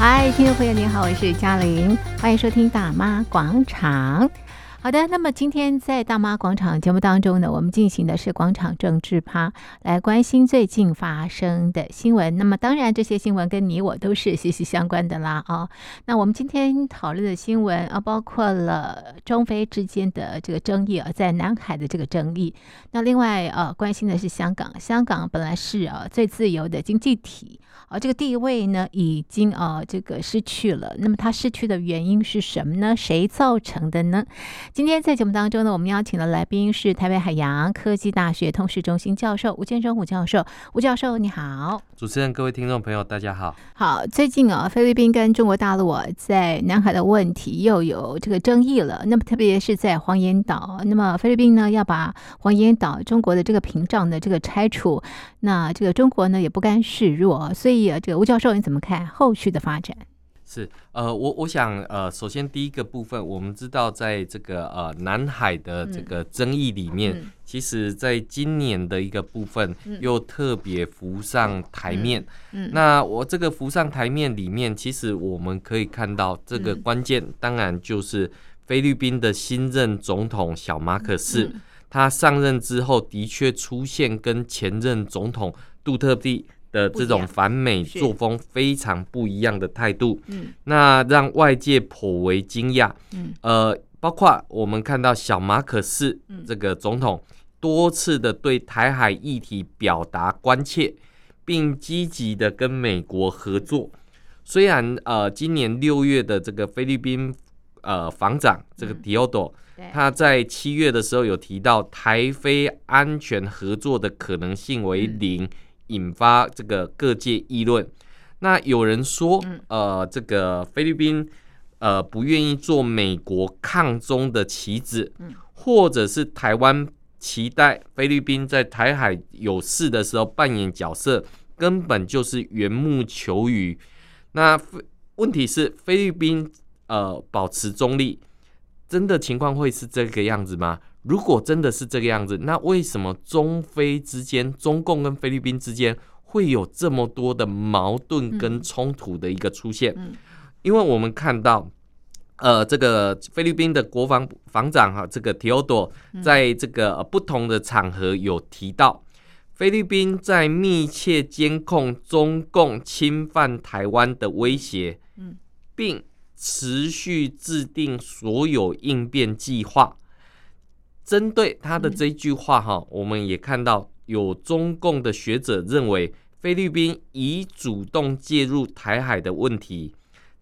嗨，听众朋友您好，我是嘉玲，欢迎收听大妈广场。好的，那么今天在大妈广场节目当中呢，我们进行的是广场政治趴，来关心最近发生的新闻。那么当然，这些新闻跟你我都是息息相关的啦啊。那我们今天讨论的新闻啊，包括了中非之间的这个争议啊，在南海的这个争议。那另外呃，关心的是香港，香港本来是啊最自由的经济体啊，这个地位呢已经啊这个失去了。那么它失去的原因是什么呢？谁造成的呢？今天在节目当中呢，我们邀请的来宾是台北海洋科技大学通识中心教授吴建生吴教授。吴教授，你好。主持人、各位听众朋友，大家好。好，最近啊，菲律宾跟中国大陆啊，在南海的问题又有这个争议了。那么，特别是在黄岩岛，那么菲律宾呢要把黄岩岛中国的这个屏障的这个拆除，那这个中国呢也不甘示弱。所以啊，这个吴教授你怎么看后续的发展？是，呃，我我想，呃，首先第一个部分，我们知道，在这个呃南海的这个争议里面，嗯。嗯、其实在今年的一个部分又特别浮上台面。嗯。嗯、那我这个浮上台面里面，其实我们可以看到，这个关键当然就是菲律宾的新任总统小马可斯，嗯、他上任之后的确出现跟前任总统杜特蒂的这种反美作风非常不一样的态度，嗯，那让外界颇为惊讶，嗯，呃，包括我们看到小马可仕这个总统多次的对台海议题表达关切，并积极的跟美国合作。虽然呃，今年六月的这个菲律宾呃防长这个迪奥多，他在七月的时候有提到台非安全合作的可能性为零。引发这个各界议论。那有人说，呃，这个菲律宾呃不愿意做美国抗中的棋子，或者是台湾期待菲律宾在台海有事的时候扮演角色，根本就是缘木求鱼。那问题是菲律宾呃保持中立，真的情况会是这个样子吗？如果真的是这个样子，那为什么中菲之间、中共跟菲律宾之间会有这么多的矛盾跟冲突的一个出现？嗯嗯、因为我们看到，呃，这个菲律宾的国防防长哈，这个提奥多在这个不同的场合有提到，菲律宾在密切监控中共侵犯台湾的威胁，并持续制定所有应变计划。针对他的这句话，哈，我们也看到有中共的学者认为，菲律宾已主动介入台海的问题，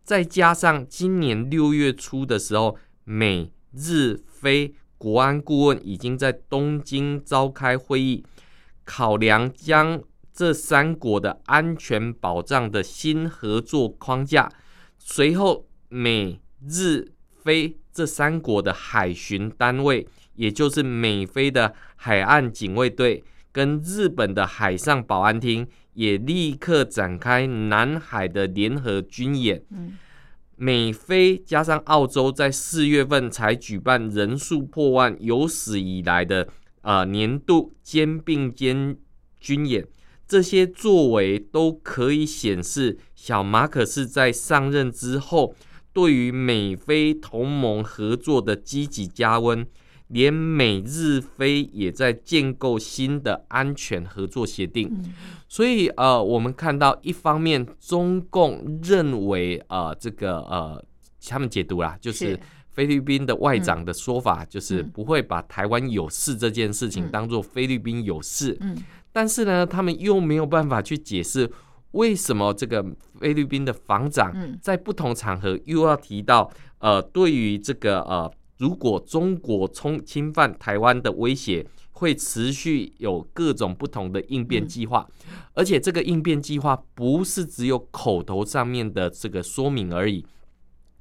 再加上今年六月初的时候，美日菲国安顾问已经在东京召开会议，考量将这三国的安全保障的新合作框架，随后美日菲这三国的海巡单位。也就是美菲的海岸警卫队跟日本的海上保安厅也立刻展开南海的联合军演。美菲加上澳洲在四月份才举办人数破万、有史以来的呃年度肩并肩军演，这些作为都可以显示小马可是在上任之后对于美菲同盟合作的积极加温。连美日菲也在建构新的安全合作协定，所以呃，我们看到一方面中共认为呃，这个呃，他们解读啦，就是。菲律宾的外长的说法，就是不会把台湾有事这件事情当做菲律宾有事，但是呢，他们又没有办法去解释为什么这个菲律宾的防长在不同场合又要提到呃，对于这个呃。如果中国冲侵犯台湾的威胁会持续有各种不同的应变计划，而且这个应变计划不是只有口头上面的这个说明而已，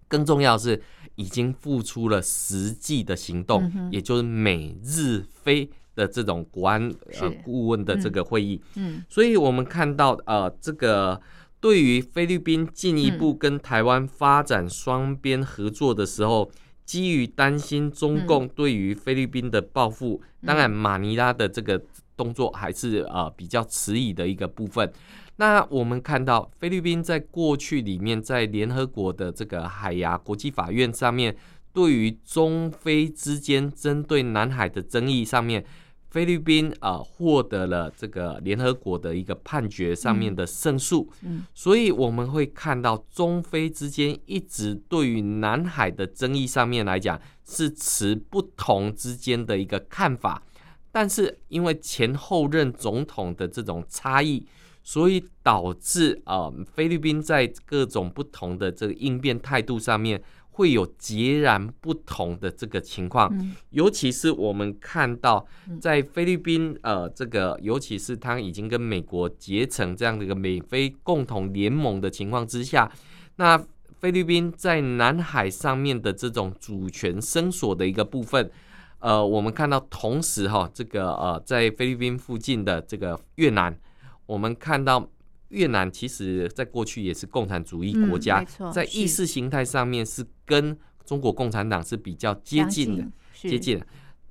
更重要的是已经付出了实际的行动，也就是美日菲的这种国安呃顾问的这个会议。嗯，所以我们看到呃这个对于菲律宾进一步跟台湾发展双边合作的时候。基于担心中共对于菲律宾的报复，嗯、当然马尼拉的这个动作还是呃比较迟疑的一个部分。那我们看到菲律宾在过去里面，在联合国的这个海牙国际法院上面，对于中菲之间针对南海的争议上面，菲律宾啊获得了这个联合国的一个判决上面的胜诉。嗯，所以我们会看到中菲之间一直对于南海的争议上面来讲，是持不同之间的一个看法，但是因为前后任总统的这种差异。所以导致啊，菲律宾在各种不同的这个应变态度上面会有截然不同的这个情况。尤其是我们看到，在菲律宾呃，这个尤其是它已经跟美国结成这样的一个美菲共同联盟的情况之下，那菲律宾在南海上面的这种主权声索的一个部分，呃，我们看到同时哈，这个呃，在菲律宾附近的这个越南。我们看到越南其实在过去也是共产主义国家，在意识形态上面是跟中国共产党是比较接近的，接近。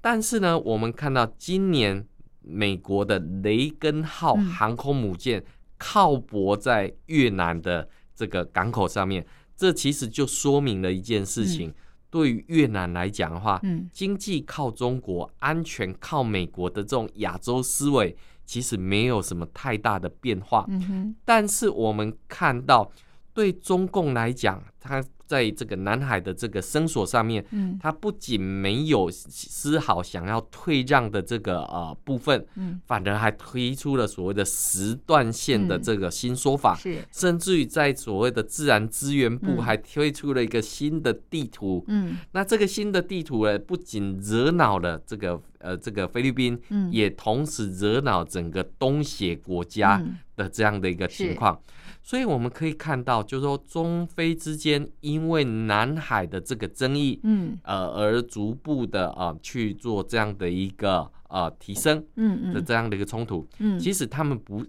但是呢，我们看到今年美国的雷根号航空母舰靠泊在越南的这个港口上面，这其实就说明了一件事情：对于越南来讲的话，嗯经济靠中国，安全靠美国的这种亚洲思维。其实没有什么太大的变化，嗯哼，但是我们看到，对中共来讲，它在这个南海的这个声索上面，嗯，他不仅没有丝毫想要退让的这个呃部分，嗯，反而还推出了所谓的时段线的这个新说法，是，甚至于在所谓的自然资源部还推出了一个新的地图，嗯，那这个新的地图呢，不仅惹恼了这个。呃，这个菲律宾，嗯。也同时惹恼整个东协国家的这样的一个情况，嗯、所以我们可以看到，就是说中非之间因为南海的这个争议，嗯，呃，而逐步的啊、呃、去做这样的一个呃提升，嗯。的这样的一个冲突，嗯，其实他们不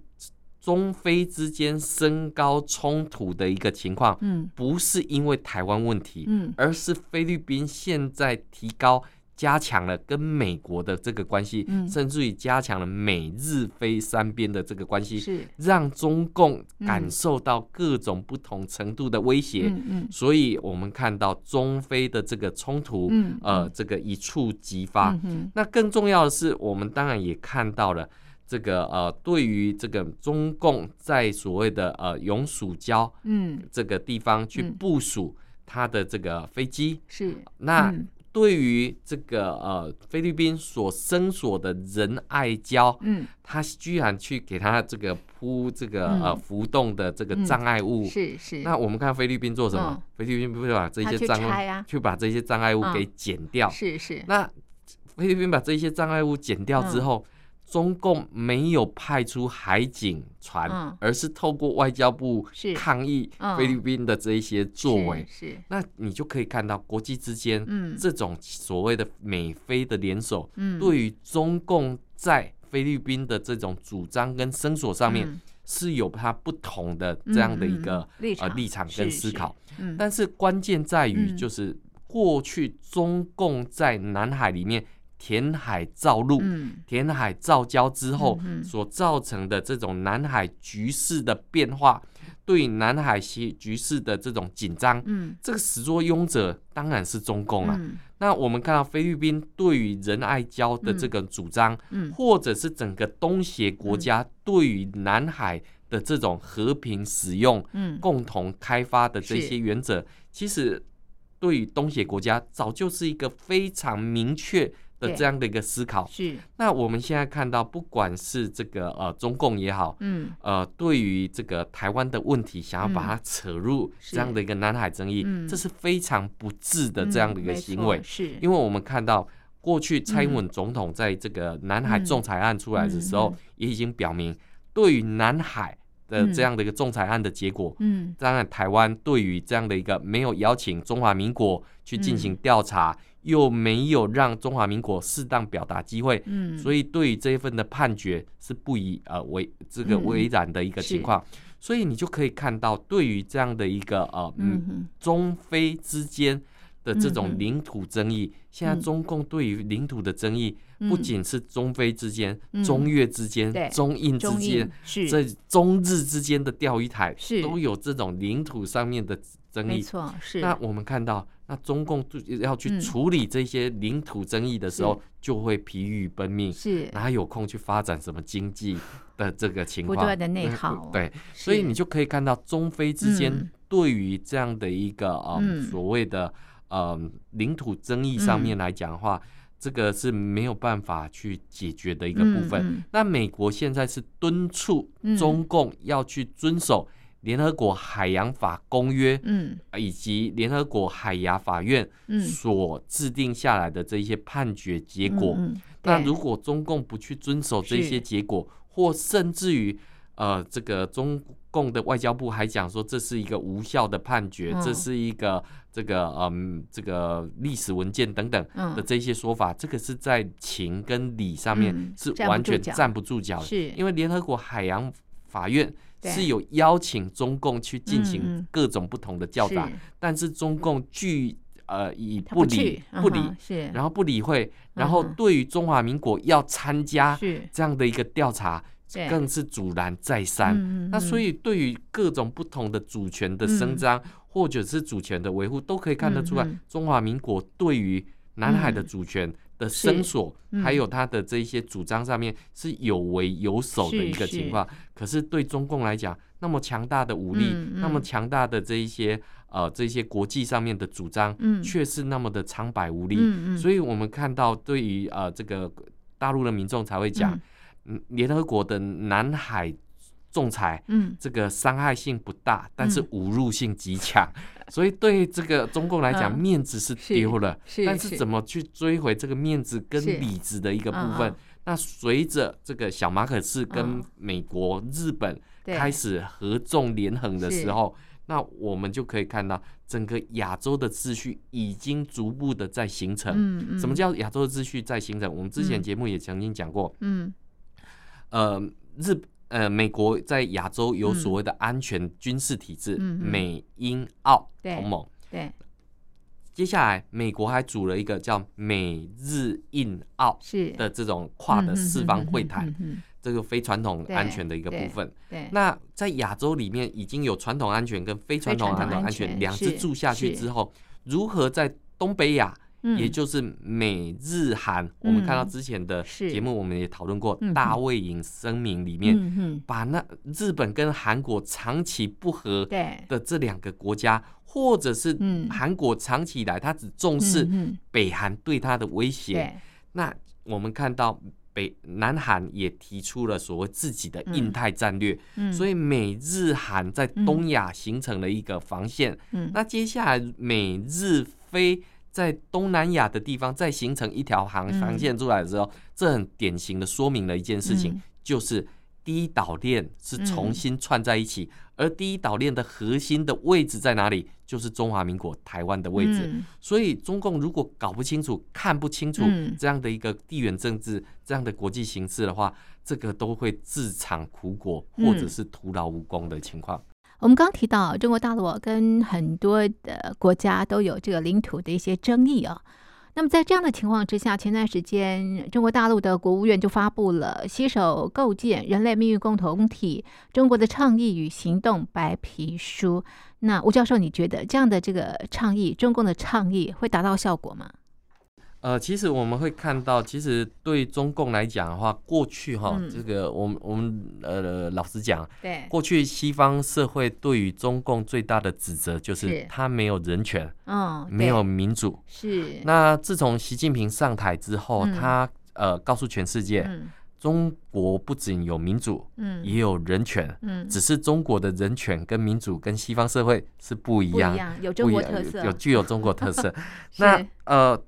中非之间升高冲突的一个情况，嗯，不是因为台湾问题，嗯，而是菲律宾现在提高。加强了跟美国的这个关系，嗯、甚至于加强了美日非三边的这个关系，是。让中共感受到各种不同程度的威胁。嗯嗯、所以我们看到中非的这个冲突，嗯、呃，这个一触即发。嗯嗯、那更重要的是，我们当然也看到了这个呃，对于这个中共在所谓的呃永暑礁嗯。这个地方去部署它的这个飞机，是。那。嗯对于这个呃菲律宾所声索的仁爱礁，嗯，他居然去给他这个铺这个呃浮动的这个障碍物，是是。那我们看菲律宾做什么？菲律宾不是把这些障碍，去把这些障碍物给剪掉，是是。那菲律宾把这些障碍物剪掉之后。中共没有派出海警船，嗯、而是透过外交部抗议菲律宾的这一些作为。是，是。那你就可以看到国际之间，这种所谓的美菲的联手，嗯、对于中共在菲律宾的这种主张跟声索上面，是有它不同的这样的一个、嗯、立场呃立场跟思考。是是。嗯、但是关键在于，就是过去中共在南海里面。填海造陆，填海造礁之后所造成的这种南海局势的变化，对南海局局势的这种紧张，这个始作俑者当然是中共啊。那我们看到菲律宾对于仁爱礁的这个主张，或者是整个东协国家对于南海的这种和平使用、共同开发的这些原则，其实对于东协国家早就是一个非常明确。的这样的一个思考。是，那我们现在看到，不管是这个呃中共也好，嗯，呃，对于这个台湾的问题，想要把它扯入这样的一个南海争议，这是非常不智的这样的一个行为，是，因为我们看到过去蔡英文总统在这个南海仲裁案出来的时候，也已经表明，对于南海的这样的一个仲裁案的结果，嗯，当然台湾对于这样的一个没有邀请中华民国去进行调查。又没有让中华民国适当表达机会，嗯，所以对于这一份的判决是不以呃为这个为然的一个情况，所以你就可以看到，对于这样的一个呃嗯中非之间的这种领土争议，现在中共对于领土的争议，不仅是中非之间、中越之间、中印之间，这中日之间的钓鱼台，都有这种领土上面的争议。没错，是。那我们看到，那中共要去处理这些领土争议的时候，就会疲于奔命，是哪有空去发展什么经济的这个情况？不断的内耗。对，所以你就可以看到中非之间对于这样的一个嗯所谓的。呃，领土争议上面来讲的话，嗯、这个是没有办法去解决的一个部分。那美国现在是敦促中共要去遵守联合国海洋法公约，嗯，以及联合国海牙法院所制定下来的这些判决结果。那如果中共不去遵守这些结果，或甚至于呃，这个中共的外交部还讲说这是一个无效的判决，嗯、这是一个。这个嗯，这个历史文件等等的这些说法，嗯、这个是在情跟理上面是完全站不住脚的。是。因为联合国海洋法院是有邀请中共去进行各种不同的调查，嗯、但是中共拒呃以不理不，不理，是。然后不理会，然后对于中华民国要参加这样的一个调查，更是阻拦再三。嗯、那所以对于各种不同的主权的伸张。嗯。或者是主权的维护，都可以看得出来，中华民国对于南海的主权的伸索，还有他的这些主张上面是有为有守的一个情况。可是对中共来讲，那么强大的武力，那么强大的这一些呃这些国际上面的主张，却是那么的苍白无力。所以我们看到，对于呃这个大陆的民众才会讲，嗯，联合国的南海。仲裁，嗯，这个伤害性不大，但是侮辱性极强，嗯、所以对这个中共来讲，嗯、面子是丢了，是是但是怎么去追回这个面子跟里子的一个部分？嗯、那随着这个小马可仕跟美国、嗯、日本开始合纵连横的时候，那我们就可以看到整个亚洲的秩序已经逐步的在形成。嗯嗯、什么叫亚洲的秩序在形成？我们之前节目也曾经讲过，嗯，呃，日。呃，美国在亚洲有所谓的安全军事体制，嗯、美英澳同盟。对，接下来美国还组了一个叫美日印澳的这种跨的四方会谈，这个非传统安全的一个部分。对，那在亚洲里面已经有传统安全跟非传统安全安全两支住下去之后，如何在东北亚？也就是美日韩，嗯、我们看到之前的节目，我们也讨论过大卫营声明里面，把那日本跟韩国长期不和的这两个国家，或者是韩国长期以来他只重视北韩对他的威胁，嗯、那我们看到北南韩也提出了所谓自己的印太战略，嗯、所以美日韩在东亚形成了一个防线，嗯、那接下来美日菲。在东南亚的地方再形成一条航航线出来的时候，嗯、这很典型的说明了一件事情，嗯、就是第一岛链是重新串在一起，嗯、而第一岛链的核心的位置在哪里？就是中华民国台湾的位置。嗯、所以中共如果搞不清楚、看不清楚这样的一个地缘政治、这样的国际形势的话，这个都会自尝苦果，或者是徒劳无功的情况。我们刚提到中国大陆跟很多的国家都有这个领土的一些争议啊。那么在这样的情况之下，前段时间中国大陆的国务院就发布了《携手构建人类命运共同体：中国的倡议与行动白皮书》。那吴教授，你觉得这样的这个倡议，中共的倡议会达到效果吗？呃，其实我们会看到，其实对中共来讲的话，过去哈，嗯、这个我们我们呃，老实讲，对，过去西方社会对于中共最大的指责就是他没有人权，嗯，没有民主，是。那自从习近平上台之后，嗯、他呃告诉全世界，嗯、中国不仅有民主，嗯，也有人权，嗯，只是中国的人权跟民主跟西方社会是不一样，不一样，有中国特色，有具有中国特色。那呃。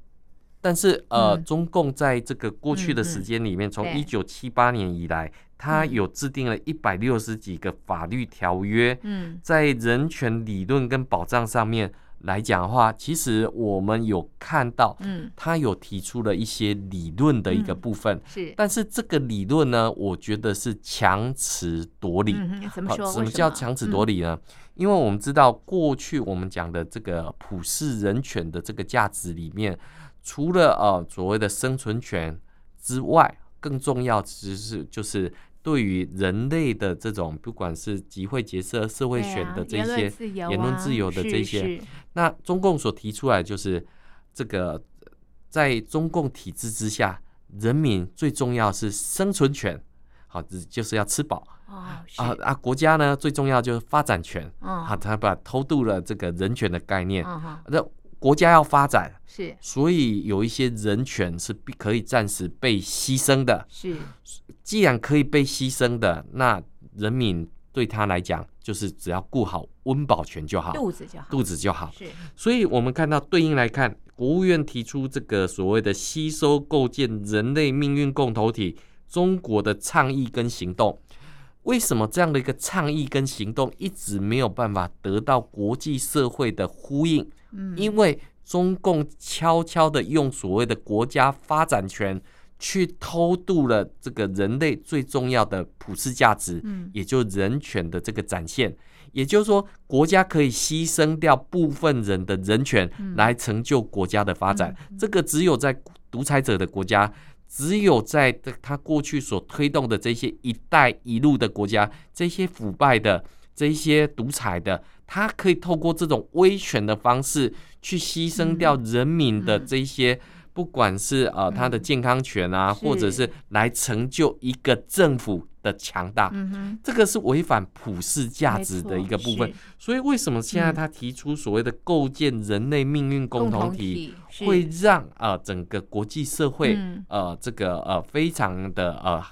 但是呃，嗯、中共在这个过去的时间里面，从一九七八年以来，他有制定了一百六十几个法律条约，嗯，在人权理论跟保障上面，来讲的话，其实我们有看到，嗯，他有提出了一些理论的一个部分，是，但是这个理论呢，我觉得是强词夺理。怎么说？什么叫强词夺理呢？因为我们知道，过去我们讲的这个普世人权的这个价值里面，除了呃所谓的生存权之外，更重要其实是就是对于人类的这种不管是集会结社、社会选的这些言论自由的这些，那中共所提出来就是这个在中共体制之下，人民最重要是生存权，好，就是要吃饱。啊啊！国家呢，最重要就是发展权。啊，他把偷渡了这个人权的概念。那国家要发展，是，所以有一些人权是必可以暂时被牺牲的。是，既然可以被牺牲的，那人民对他来讲，就是只要顾好温饱权就好，肚子就好，肚子就好。是，所以我们看到对应来看，国务院提出这个所谓的吸收构建人类命运共同体中国的倡议跟行动。为什么这样的一个倡议跟行动一直没有办法得到国际社会的呼应？嗯，因为中共悄悄的用所谓的国家发展权去偷渡了这个人类最重要的普世价值，嗯，也就人权的这个展现。也就是说，国家可以牺牲掉部分人的人权来成就国家的发展。这个只有在独裁者的国家。只有在他过去所推动的这些“一带一路”的国家，这些腐败的、这些独裁的，他可以透过这种威权的方式去牺牲掉人民的这些。不管是呃他的健康权啊，或者是来成就一个政府的强大，这个是违反普世价值的一个部分。所以为什么现在他提出所谓的构建人类命运共同体，会让啊整个国际社会呃这个呃非常的呃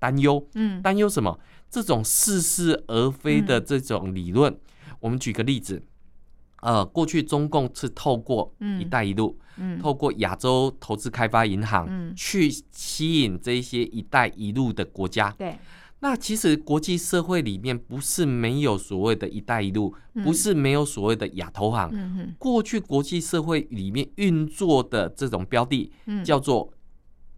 担忧？担忧什么？这种似是而非的这种理论。我们举个例子。呃，过去中共是透过“一带一路”，嗯，透过亚洲投资开发银行，嗯，去吸引这些“一带一路”的国家。对，那其实国际社会里面不是没有所谓的一带一路，不是没有所谓的亚投行。嗯，过去国际社会里面运作的这种标的，叫做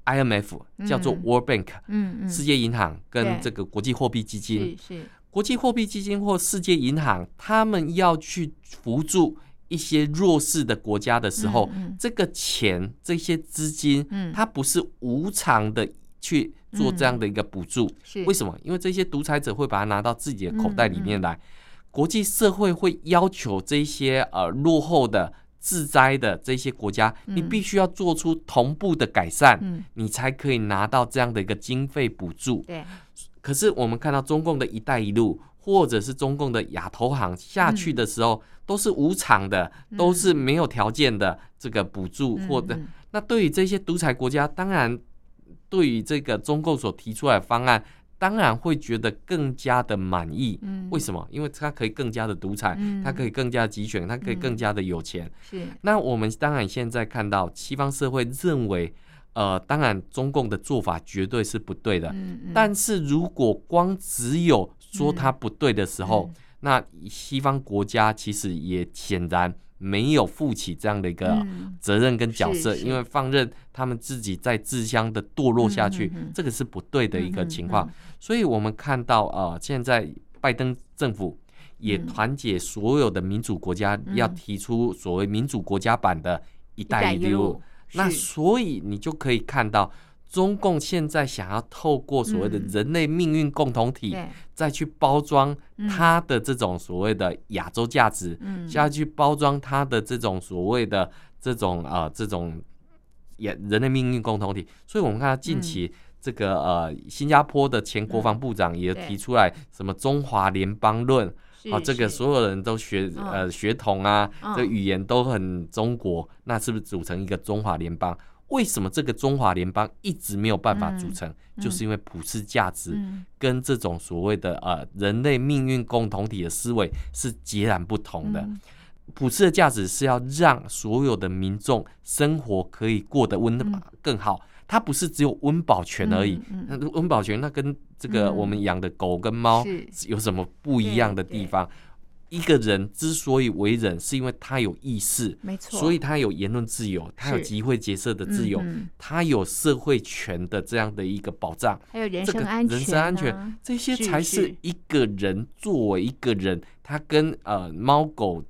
IMF，叫做 World Bank，嗯，世界银行跟这个国际货币基金。是。国际货币基金或世界银行，他们要去扶助一些弱势的国家的时候，嗯嗯、这个钱、这些资金，嗯、它不是无偿的去做这样的一个补助。嗯、为什么？因为这些独裁者会把它拿到自己的口袋里面来。国际社会会要求这些呃落后的、自灾的这些国家，嗯、你必须要做出同步的改善，嗯、你才可以拿到这样的一个经费补助。对。可是我们看到中共的一带一路，或者是中共的亚投行下去的时候，都是无偿的，都是没有条件的这个补助，或者那对于这些独裁国家，当然对于这个中共所提出来的方案，当然会觉得更加的满意。为什么？因为它可以更加的独裁，它可以更加的集权，它可以更加的有钱。是。那我们当然现在看到西方社会认为。呃，当然，中共的做法绝对是不对的。嗯嗯、但是如果光只有说他不对的时候，嗯、那西方国家其实也显然没有负起这样的一个责任跟角色，嗯、因为放任他们自己在自相的堕落下去，这个是不对的一个情况。所以我们看到啊、呃，现在拜登政府也团结所有的民主国家，要提出所谓民主国家版的一带一路。那所以你就可以看到，中共现在想要透过所谓的人类命运共同体，再去包装它的这种所谓的亚洲价值，再去包装它的这种所谓的这种啊这种也人类命运共同体。所以我们看到近期这个呃新加坡的前国防部长也提出来什么中华联邦论。好，这个所有人都学呃血统啊，这语言都很中国，那是不是组成一个中华联邦？为什么这个中华联邦一直没有办法组成？就是因为普世价值跟这种所谓的呃人类命运共同体的思维是截然不同的。普世的价值是要让所有的民众生活可以过得温更好。它不是只有温饱权而已，那温饱权那跟这个我们养的狗跟猫有什么不一样的地方？一个人之所以为人，是因为他有意识，没错，所以他有言论自由，他有集会结社的自由，嗯、他有社会权的这样的一个保障，还有人身安全、啊，人身安全，这些才是一个人作为一个人，他跟呃猫狗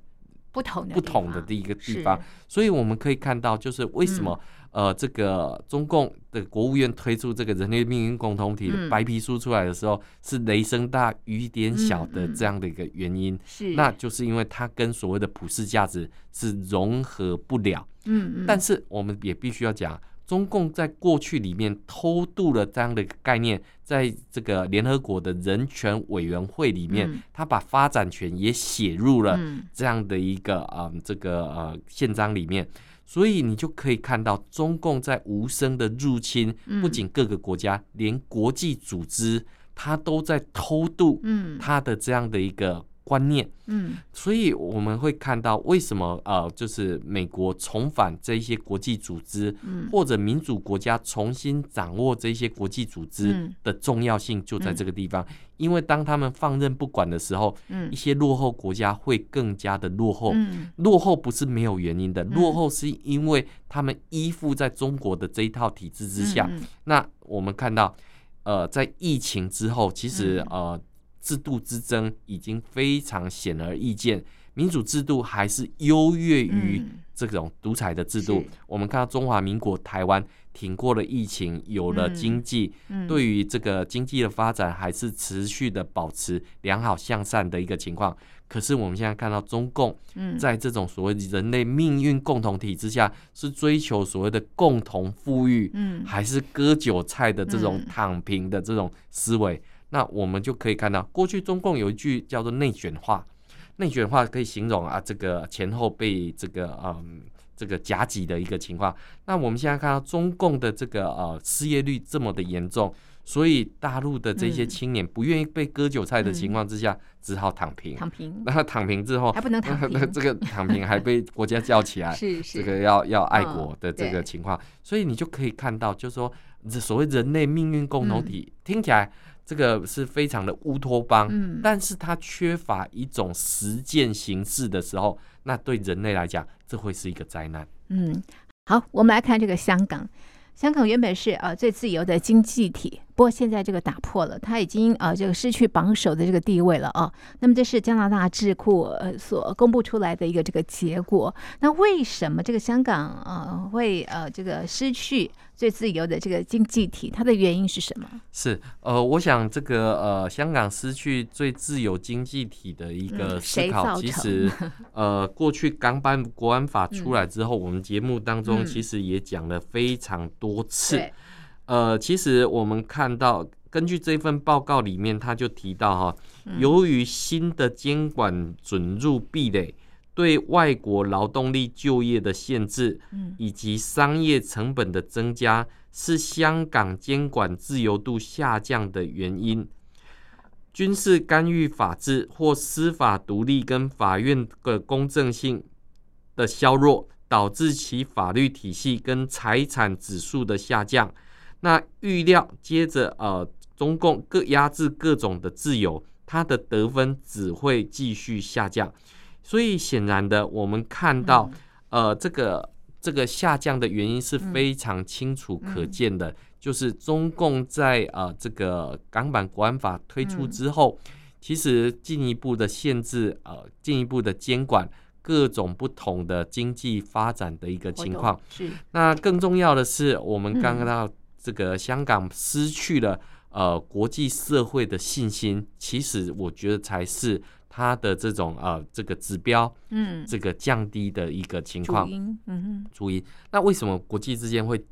不同不同的一个地方。所以我们可以看到，就是为什么。嗯呃，这个中共的国务院推出这个人类命运共同体的白皮书出来的时候，嗯、是雷声大雨点小的这样的一个原因，是、嗯，那就是因为它跟所谓的普世价值是融合不了。嗯嗯。但是我们也必须要讲，中共在过去里面偷渡了这样的一个概念，在这个联合国的人权委员会里面，他、嗯、把发展权也写入了这样的一个啊、这个呃宪章里面。所以你就可以看到，中共在无声的入侵，不仅各个国家，连国际组织，它都在偷渡，它的这样的一个。观念，嗯，所以我们会看到为什么呃，就是美国重返这一些国际组织，嗯，或者民主国家重新掌握这些国际组织的重要性就在这个地方，嗯，因为当他们放任不管的时候，嗯，一些落后国家会更加的落后，嗯，落后不是没有原因的，落后是因为他们依附在中国的这一套体制之下。那我们看到，呃，在疫情之后，其实呃。制度之争已经非常显而易见，民主制度还是优越于这种独裁的制度。嗯、我们看到中华民国台湾挺过了疫情，有了经济，对于这个经济的发展还是持续的保持良好向善的一个情况。可是我们现在看到中共在这种所谓人类命运共同体之下，是追求所谓的共同富裕，还是割韭菜的这种躺平的这种思维？那我们就可以看到，过去中共有一句叫做“内卷化”，内卷化可以形容啊，这个前后被这个嗯这个夹挤的一个情况。那我们现在看到中共的这个呃失业率这么的严重，所以大陆的这些青年不愿意被割韭菜的情况之下，只好躺平。躺平。那躺平之后还不能躺平，这个躺平还被国家叫起来，是是，这个要要爱国的这个情况。所以你就可以看到，就是说这所谓人类命运共同体听起来。这个是非常的乌托邦，嗯，但是它缺乏一种实践形式的时候，那对人类来讲，这会是一个灾难。嗯，好，我们来看这个香港。香港原本是呃最自由的经济体，不过现在这个打破了，它已经呃这个失去榜首的这个地位了啊。那么这是加拿大智库呃所公布出来的一个这个结果。那为什么这个香港呃会呃这个失去最自由的这个经济体？它的原因是什么？是呃，我想这个呃香港失去最自由经济体的一个思考，嗯、其实 呃过去港版国安法出来之后，嗯、我们节目当中其实也讲了非常多。多次，呃，其实我们看到，根据这份报告里面，他就提到哈，由于新的监管准入壁垒、对外国劳动力就业的限制，以及商业成本的增加，是香港监管自由度下降的原因。军事干预法治或司法独立跟法院的公正性的削弱。导致其法律体系跟财产指数的下降，那预料接着呃，中共各压制各种的自由，它的得分只会继续下降。所以显然的，我们看到呃，这个这个下降的原因是非常清楚可见的，就是中共在呃这个港版国安法推出之后，其实进一步的限制呃，进一步的监管。各种不同的经济发展的一个情况，是。那更重要的是，我们刚刚到这个香港失去了呃国际社会的信心，其实我觉得才是它的这种呃这个指标，嗯，这个降低的一个情况，嗯哼，主因。那为什么国际之间会？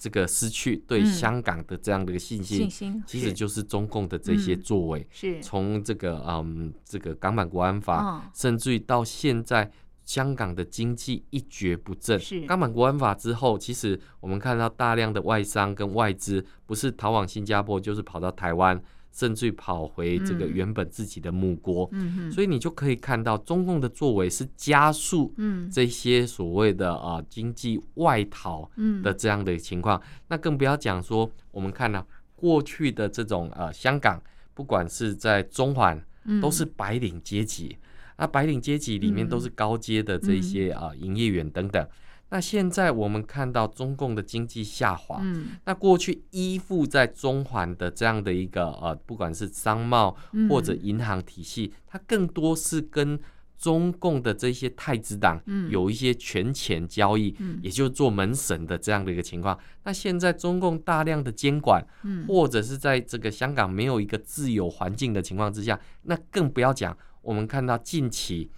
这个失去对香港的这样的一个信心，信心其实就是中共的这些作为。是从这个嗯，这个港版国安法，甚至于到现在香港的经济一蹶不振。是。港版国安法之后，其实我们看到大量的外商跟外资，不是逃往新加坡，就是跑到台湾。甚至跑回这个原本自己的母国，嗯，所以你就可以看到中共的作为是加速，这些所谓的啊经济外逃，的这样的情况。那更不要讲说，我们看到过去的这种呃香港，不管是在中环，都是白领阶级，那白领阶级里面都是高阶的这些啊营业员等等。那现在我们看到中共的经济下滑，嗯，那过去依附在中环的这样的一个呃，不管是商贸或者银行体系，它更多是跟中共的这些太子党有一些权钱交易，也就是做门神的这样的一个情况。那现在中共大量的监管，或者是在这个香港没有一个自由环境的情况之下，那更不要讲。我们看到近期。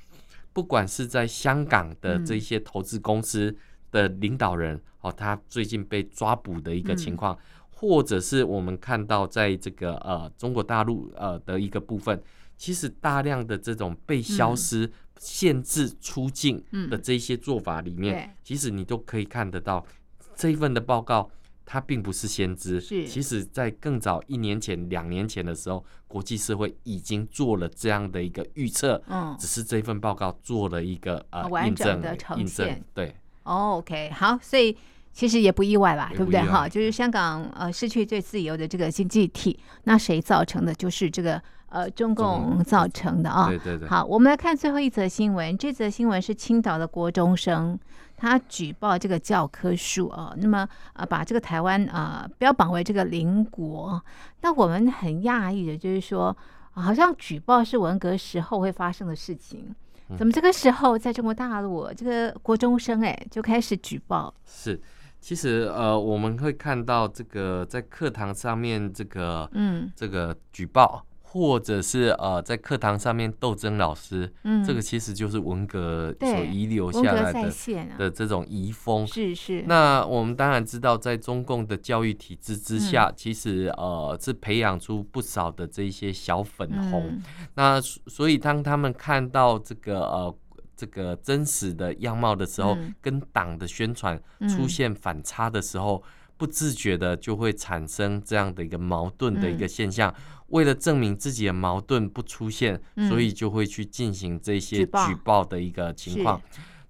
不管是在香港的这些投资公司的领导人哦，他最近被抓捕的一个情况，或者是我们看到在这个呃中国大陆呃的一个部分，其实大量的这种被消失、限制出境的这些做法里面，其实你都可以看得到这一份的报告。它并不是先知，是其实在更早一年前、两年前的时候，国际社会已经做了这样的一个预测，嗯，只是这份报告做了一个呃完整的呈现，对。Oh, OK，好，所以其实也不意外吧，对不对？哈，就是香港呃失去最自由的这个经济体，那谁造成的？就是这个呃中共造成的啊。对对对。好，我们来看最后一则新闻，这则新闻是青岛的国中生。他举报这个教科书啊，那么呃，把这个台湾啊标榜为这个邻国。那我们很讶异的，就是说，好像举报是文革时候会发生的事情，怎么这个时候在中国大陆，这个国中生哎就开始举报？是，其实呃，我们会看到这个在课堂上面这个嗯这个举报。或者是呃，在课堂上面斗争老师，嗯，这个其实就是文革所遗留下来的的这种遗风。是是。那我们当然知道，在中共的教育体制之下，其实呃是培养出不少的这一些小粉红。那所以当他们看到这个呃这个真实的样貌的时候，跟党的宣传出现反差的时候，不自觉的就会产生这样的一个矛盾的一个现象。为了证明自己的矛盾不出现，嗯、所以就会去进行这些举报的一个情况。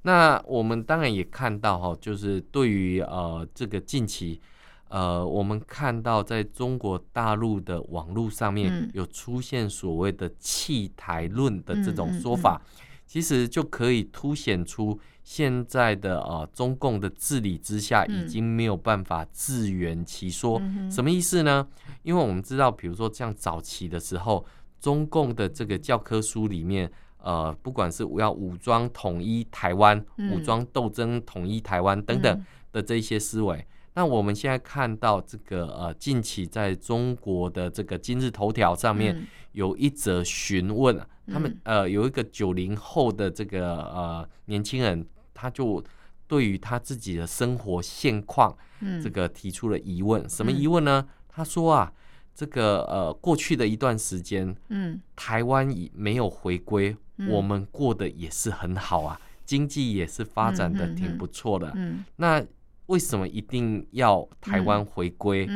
那我们当然也看到哈，就是对于呃这个近期呃，我们看到在中国大陆的网络上面有出现所谓的弃台论的这种说法，其实就可以凸显出。现在的呃中共的治理之下，已经没有办法自圆其说。嗯、什么意思呢？因为我们知道，比如说像早期的时候，中共的这个教科书里面，呃，不管是要武装统一台湾、嗯、武装斗争统一台湾等等的这些思维，嗯、那我们现在看到这个呃，近期在中国的这个今日头条上面有一则询问，嗯、他们呃有一个九零后的这个呃年轻人。他就对于他自己的生活现况，这个提出了疑问。什么疑问呢？他说啊，这个呃，过去的一段时间，嗯，台湾已没有回归，我们过得也是很好啊，经济也是发展的挺不错的。那为什么一定要台湾回归？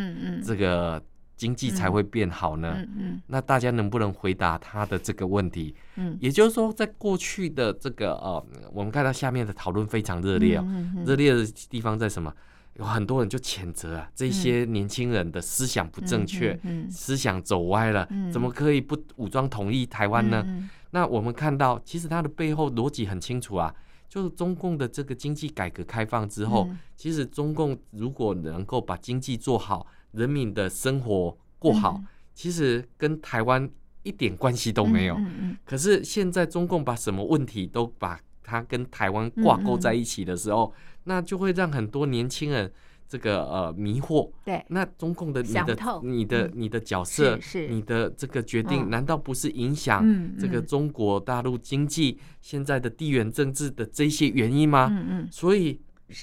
这个。经济才会变好呢？嗯嗯、那大家能不能回答他的这个问题？嗯，也就是说，在过去的这个呃，我们看到下面的讨论非常热烈哦。热烈的地方在什么？有很多人就谴责啊，这些年轻人的思想不正确，思想走歪了，怎么可以不武装统一台湾呢？那我们看到，其实它的背后逻辑很清楚啊，就是中共的这个经济改革开放之后，其实中共如果能够把经济做好。人民的生活过好，其实跟台湾一点关系都没有。可是现在中共把什么问题都把它跟台湾挂钩在一起的时候，那就会让很多年轻人这个呃迷惑。对，那中共的你的你的你的角色，你的这个决定，难道不是影响这个中国大陆经济现在的地缘政治的这些原因吗？嗯嗯，所以。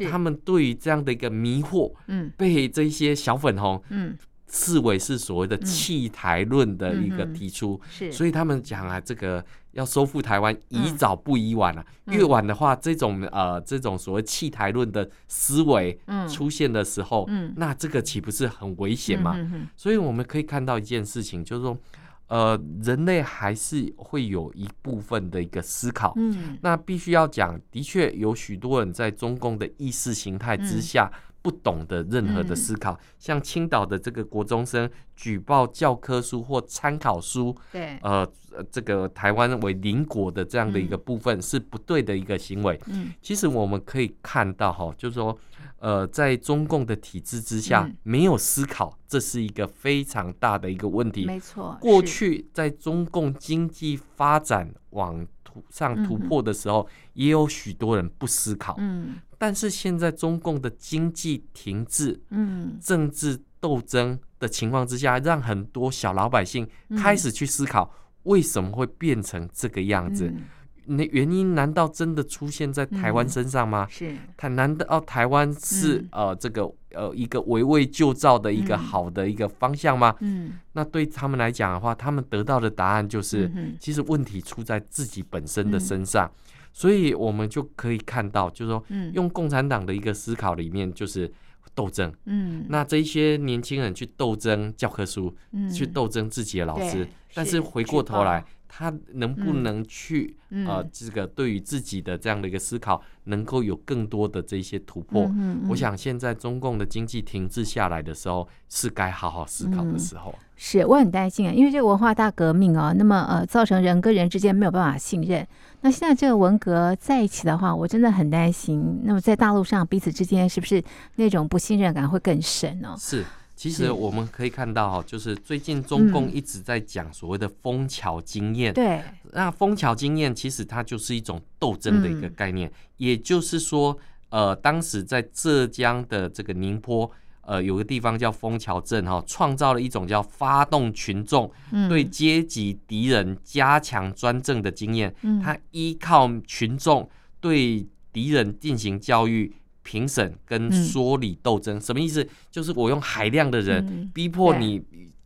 他们对于这样的一个迷惑，嗯，被这些小粉红，嗯，视为是所谓的弃台论的一个提出，是，所以他们讲啊，这个要收复台湾，宜早不宜晚了。越晚的话，这种呃，这种所谓弃台论的思维出现的时候，嗯，那这个岂不是很危险吗？所以我们可以看到一件事情，就是说。呃，人类还是会有一部分的一个思考，嗯，那必须要讲，的确有许多人在中共的意识形态之下不懂得任何的思考，嗯、像青岛的这个国中生举报教科书或参考书，对，呃，这个台湾为邻国的这样的一个部分是不对的一个行为。嗯，其实我们可以看到哈，就是说，呃，在中共的体制之下，嗯、没有思考，这是一个非常大的一个问题。没错，过去在中共经济发展往上突破的时候，嗯、也有许多人不思考。嗯。但是现在中共的经济停滞、嗯，政治斗争的情况之下，让很多小老百姓开始去思考为什么会变成这个样子？那原因难道真的出现在台湾身上吗？是，他难道台湾是呃这个呃一个围魏救赵的一个好的一个方向吗？嗯，那对他们来讲的话，他们得到的答案就是，其实问题出在自己本身的身上。所以，我们就可以看到，就是说，用共产党的一个思考里面，就是斗争。嗯，那这一些年轻人去斗争教科书，嗯，去斗争自己的老师，但是回过头来。他能不能去、嗯、呃，这个对于自己的这样的一个思考，能够有更多的这些突破？嗯嗯、我想现在中共的经济停滞下来的时候，是该好好思考的时候。嗯、是，我很担心啊，因为这个文化大革命啊，那么呃，造成人跟人之间没有办法信任。那现在这个文革在一起的话，我真的很担心。那么在大陆上，彼此之间是不是那种不信任感会更深呢？是。其实我们可以看到哈，就是最近中共一直在讲所谓的枫桥经验。对，那枫桥经验其实它就是一种斗争的一个概念。也就是说，呃，当时在浙江的这个宁波，呃，有个地方叫枫桥镇哈，创造了一种叫发动群众对阶级敌人加强专政的经验。它依靠群众对敌人进行教育。评审跟说理斗争、嗯、什么意思？就是我用海量的人逼迫你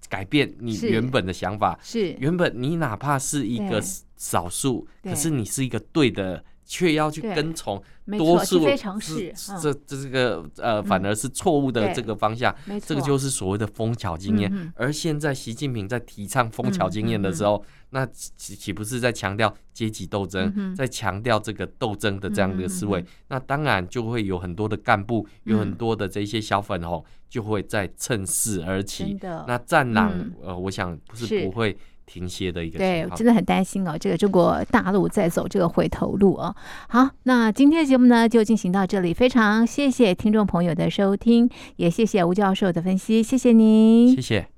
改变你原本的想法。是。原本你哪怕是一个少数，可是你是一个对的，却要去跟从多数，这这这个呃，反而是错误的这个方向。这个就是所谓的枫桥经验。而现在习近平在提倡枫桥经验的时候。那岂岂不是在强调阶级斗争，嗯、在强调这个斗争的这样的一个思维？嗯、那当然就会有很多的干部，嗯、有很多的这些小粉红，就会在趁势而起。的那战狼，嗯、呃，我想不是不会停歇的一个。对，我真的很担心哦，这个中国大陆在走这个回头路哦。好，那今天的节目呢就进行到这里，非常谢谢听众朋友的收听，也谢谢吴教授的分析，谢谢您，谢谢。